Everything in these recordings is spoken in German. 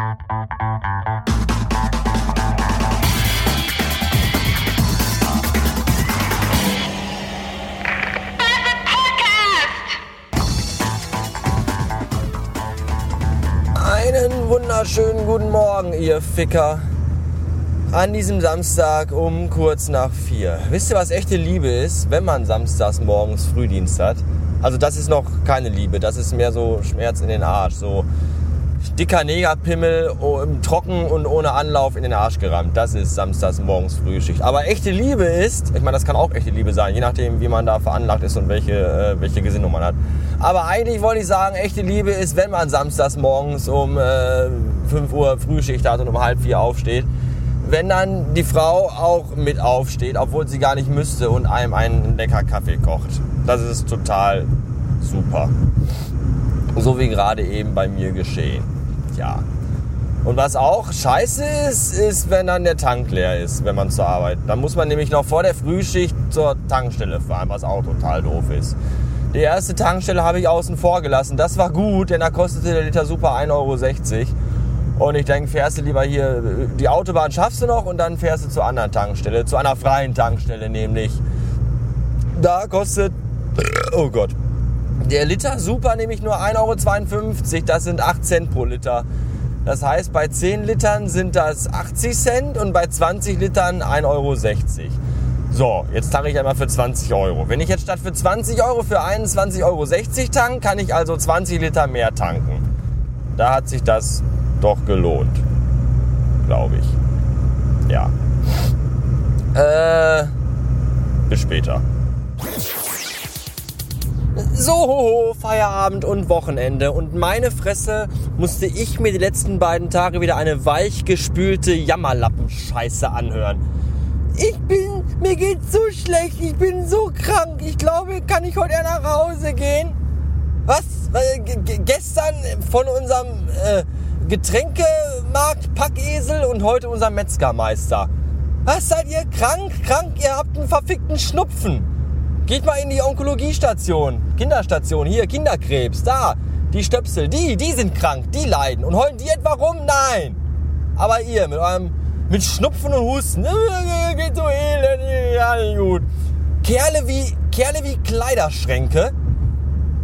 Einen wunderschönen guten Morgen, ihr Ficker. An diesem Samstag um kurz nach vier. Wisst ihr, was echte Liebe ist, wenn man samstags morgens Frühdienst hat? Also das ist noch keine Liebe, das ist mehr so Schmerz in den Arsch. So dicker Negerpimmel oh, Trocken und ohne Anlauf in den Arsch gerammt. Das ist samstags morgens Frühschicht. Aber echte Liebe ist, ich meine, das kann auch echte Liebe sein, je nachdem, wie man da veranlagt ist und welche, äh, welche Gesinnung man hat. Aber eigentlich wollte ich sagen, echte Liebe ist, wenn man samstags morgens um äh, 5 Uhr Frühschicht hat und um halb vier aufsteht. Wenn dann die Frau auch mit aufsteht, obwohl sie gar nicht müsste und einem einen lecker Kaffee kocht. Das ist total super. So wie gerade eben bei mir geschehen. Ja. Und was auch scheiße ist, ist, wenn dann der Tank leer ist, wenn man zur Arbeit. Dann muss man nämlich noch vor der Frühschicht zur Tankstelle fahren, was auch total doof ist. Die erste Tankstelle habe ich außen vor gelassen. Das war gut, denn da kostete der Liter Super 1,60 Euro. Und ich denke, fährst du lieber hier, die Autobahn schaffst du noch und dann fährst du zur anderen Tankstelle, zu einer freien Tankstelle nämlich. Da kostet, oh Gott, der Liter Super nämlich nur 1,52 Euro. Das sind 8 Cent pro Liter. Das heißt, bei 10 Litern sind das 80 Cent und bei 20 Litern 1,60 Euro. So, jetzt tanke ich einmal für 20 Euro. Wenn ich jetzt statt für 20 Euro für 21,60 Euro tank, kann ich also 20 Liter mehr tanken. Da hat sich das doch gelohnt. Glaube ich. So, Feierabend und Wochenende. Und meine Fresse musste ich mir die letzten beiden Tage wieder eine weichgespülte Jammerlappenscheiße anhören. Ich bin, mir geht's so schlecht, ich bin so krank. Ich glaube, kann ich heute eher nach Hause gehen? Was? Gestern von unserem äh, Getränkemarkt Packesel und heute unser Metzgermeister. Was seid ihr krank? Krank? Ihr habt einen verfickten Schnupfen. Geht mal in die Onkologiestation, Kinderstation, hier Kinderkrebs, da. Die Stöpsel, die, die sind krank, die leiden. Und heulen die etwa rum? Nein. Aber ihr mit eurem mit Schnupfen und Husten. Geht so elend, ja nicht gut. Kerle wie, Kerle wie Kleiderschränke.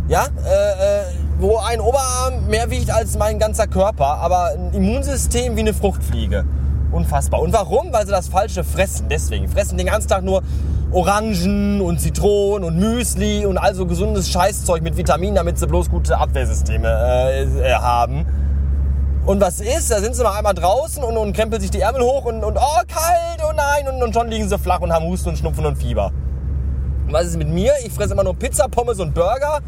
Ja, äh, äh, wo ein Oberarm mehr wiegt als mein ganzer Körper, aber ein Immunsystem wie eine Fruchtfliege. Unfassbar. Und warum? Weil sie das Falsche fressen. Deswegen fressen den ganzen Tag nur Orangen und Zitronen und Müsli und also gesundes Scheißzeug mit Vitaminen, damit sie bloß gute Abwehrsysteme äh, äh, haben. Und was ist? Da sind sie noch einmal draußen und, und krempeln sich die Ärmel hoch und, und oh, kalt, oh nein, und, und schon liegen sie flach und haben Husten und Schnupfen und Fieber. Und was ist mit mir? Ich fresse immer nur Pizza, Pommes und Burger.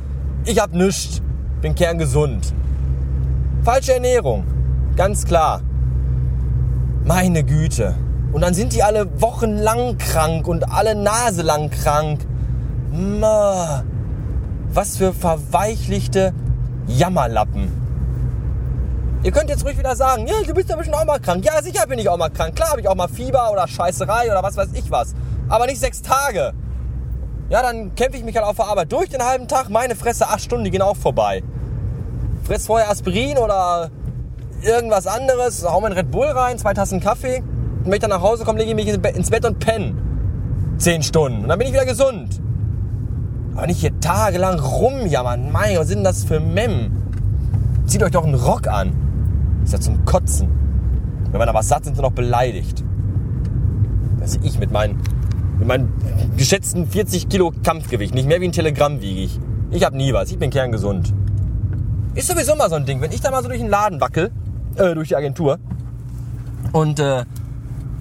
Ich hab nichts. Bin kerngesund. Falsche Ernährung. Ganz klar. Meine Güte. Und dann sind die alle wochenlang krank und alle naselang krank. Was für verweichlichte Jammerlappen. Ihr könnt jetzt ruhig wieder sagen, ja, du bist ja bestimmt auch mal krank. Ja, sicher bin ich auch mal krank. Klar habe ich auch mal Fieber oder Scheißerei oder was weiß ich was. Aber nicht sechs Tage. Ja, dann kämpfe ich mich halt auf der Arbeit durch den halben Tag. Meine Fresse, acht Stunden, die gehen auch vorbei. Fress vorher Aspirin oder irgendwas anderes. Hau mir einen Red Bull rein, zwei Tassen Kaffee. Wenn ich dann nach Hause komme, lege ich mich ins Bett und penne. Zehn Stunden. Und dann bin ich wieder gesund. Aber nicht hier tagelang rumjammern. Mein Gott, was sind das für Mem? Zieht euch doch einen Rock an. Ist ja zum Kotzen. Wenn man da was sagt, sind sie noch beleidigt. Also ich mit meinen, mit meinen geschätzten 40 Kilo Kampfgewicht, nicht mehr wie ein Telegramm wiege ich. Ich habe nie was, ich bin kerngesund. Ist sowieso mal so ein Ding, wenn ich da mal so durch den Laden wackel, äh, durch die Agentur, und äh,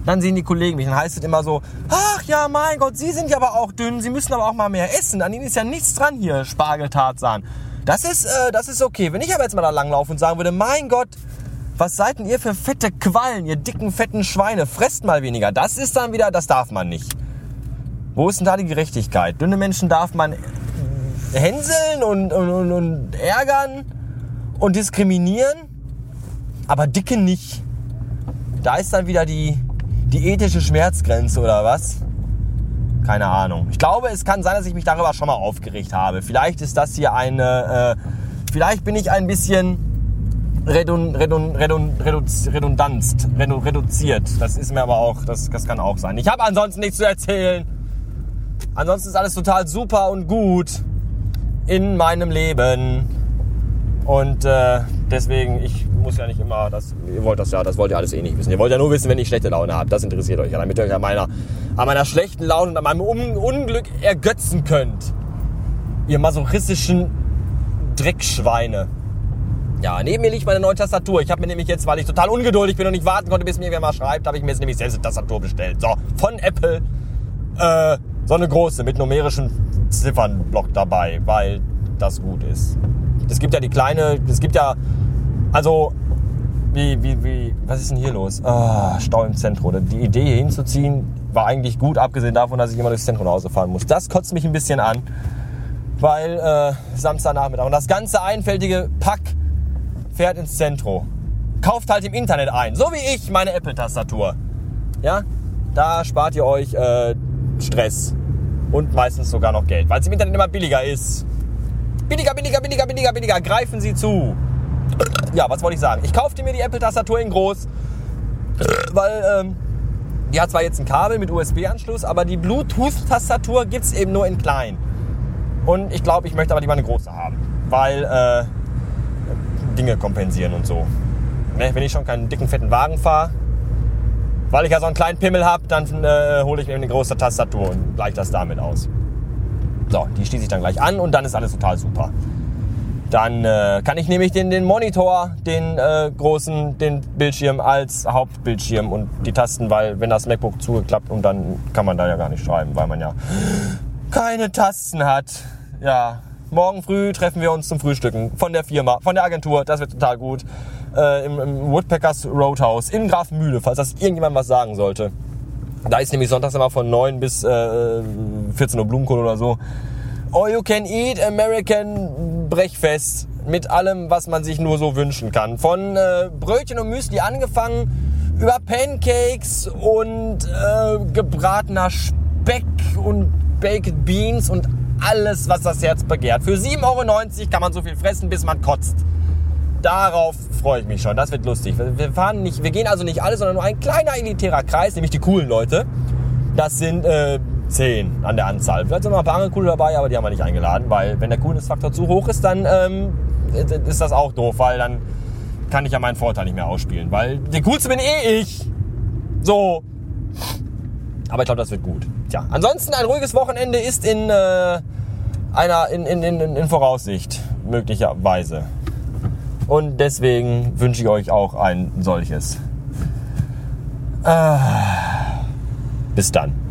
dann sehen die Kollegen mich, dann heißt es immer so, ach ja, mein Gott, Sie sind ja aber auch dünn, Sie müssen aber auch mal mehr essen. An Ihnen ist ja nichts dran hier, Spargeltarzan. Das ist, äh, das ist okay. Wenn ich aber jetzt mal da langlaufe und sagen würde, mein Gott, was seid denn ihr für fette Quallen, ihr dicken, fetten Schweine? Fresst mal weniger. Das ist dann wieder, das darf man nicht. Wo ist denn da die Gerechtigkeit? Dünne Menschen darf man hänseln und, und, und, und ärgern und diskriminieren, aber dicke nicht. Da ist dann wieder die, die ethische Schmerzgrenze oder was? Keine Ahnung. Ich glaube, es kann sein, dass ich mich darüber schon mal aufgeregt habe. Vielleicht ist das hier eine, äh, vielleicht bin ich ein bisschen redun, redun, redun, reduz, redundanzt, redu, reduziert. Das ist mir aber auch, das, das kann auch sein. Ich habe ansonsten nichts zu erzählen. Ansonsten ist alles total super und gut in meinem Leben. Und äh, deswegen, ich muss ja nicht immer, das, ihr wollt das ja, das wollt ihr alles eh nicht wissen. Ihr wollt ja nur wissen, wenn ich schlechte Laune habe. Das interessiert euch ja, damit ihr euch an meiner, an meiner schlechten Laune und an meinem Un Unglück ergötzen könnt. Ihr masochistischen Dreckschweine. Ja, neben mir liegt meine neue Tastatur. Ich habe mir nämlich jetzt, weil ich total ungeduldig bin und nicht warten konnte, bis mir wer mal schreibt, habe ich mir jetzt nämlich selbst eine Tastatur bestellt. So, von Apple. Äh, so eine große mit numerischen Ziffernblock dabei, weil das gut ist. Es gibt ja die kleine, es gibt ja, also, wie, wie, wie, was ist denn hier los? Ah, Stau im Zentrum. Die Idee hier hinzuziehen war eigentlich gut, abgesehen davon, dass ich immer durchs Zentrum nach Hause fahren muss. Das kotzt mich ein bisschen an, weil äh, Samstagnachmittag und das ganze einfältige Pack fährt ins Zentrum. Kauft halt im Internet ein, so wie ich meine Apple-Tastatur. Ja, da spart ihr euch äh, Stress und meistens sogar noch Geld, weil es im Internet immer billiger ist. Billiger, billiger, billiger, billiger. Greifen Sie zu. Ja, was wollte ich sagen? Ich kaufte mir die Apple-Tastatur in groß, weil ähm, die hat zwar jetzt ein Kabel mit USB-Anschluss, aber die Bluetooth-Tastatur gibt es eben nur in klein. Und ich glaube, ich möchte aber lieber eine große haben, weil äh, Dinge kompensieren und so. Ne, wenn ich schon keinen dicken, fetten Wagen fahre, weil ich ja so einen kleinen Pimmel habe, dann äh, hole ich mir eine große Tastatur und gleiche das damit aus. So, die schließe ich dann gleich an und dann ist alles total super. Dann äh, kann ich nämlich den, den Monitor, den äh, großen, den Bildschirm als Hauptbildschirm und die Tasten, weil wenn das MacBook zugeklappt und dann kann man da ja gar nicht schreiben, weil man ja keine Tasten hat. Ja, morgen früh treffen wir uns zum Frühstücken von der Firma, von der Agentur. Das wird total gut. Äh, im, im, Woodpeckers Roadhouse in Grafenmühle, falls das irgendjemand was sagen sollte. Da ist nämlich sonntags immer von 9 bis äh, 14 Uhr Blumenkohl oder so. All you can eat American Brechfest mit allem, was man sich nur so wünschen kann. Von äh, Brötchen und Müsli angefangen, über Pancakes und äh, gebratener Speck und Baked Beans und alles, was das Herz begehrt. Für 7,90 Euro kann man so viel fressen, bis man kotzt. Darauf freue ich mich schon. Das wird lustig. Wir fahren nicht, wir gehen also nicht alle, sondern nur ein kleiner elitärer Kreis, nämlich die coolen Leute. Das sind äh, zehn an der Anzahl. Vielleicht sind noch ein paar andere coole dabei, aber die haben wir nicht eingeladen, weil wenn der Coolness-Faktor zu hoch ist, dann ähm, ist das auch doof, weil dann kann ich ja meinen Vorteil nicht mehr ausspielen, weil der coolste bin eh ich. So. Aber ich glaube, das wird gut. Tja, ansonsten ein ruhiges Wochenende ist in äh, einer in, in, in, in Voraussicht möglicherweise. Und deswegen wünsche ich euch auch ein solches. Äh, bis dann.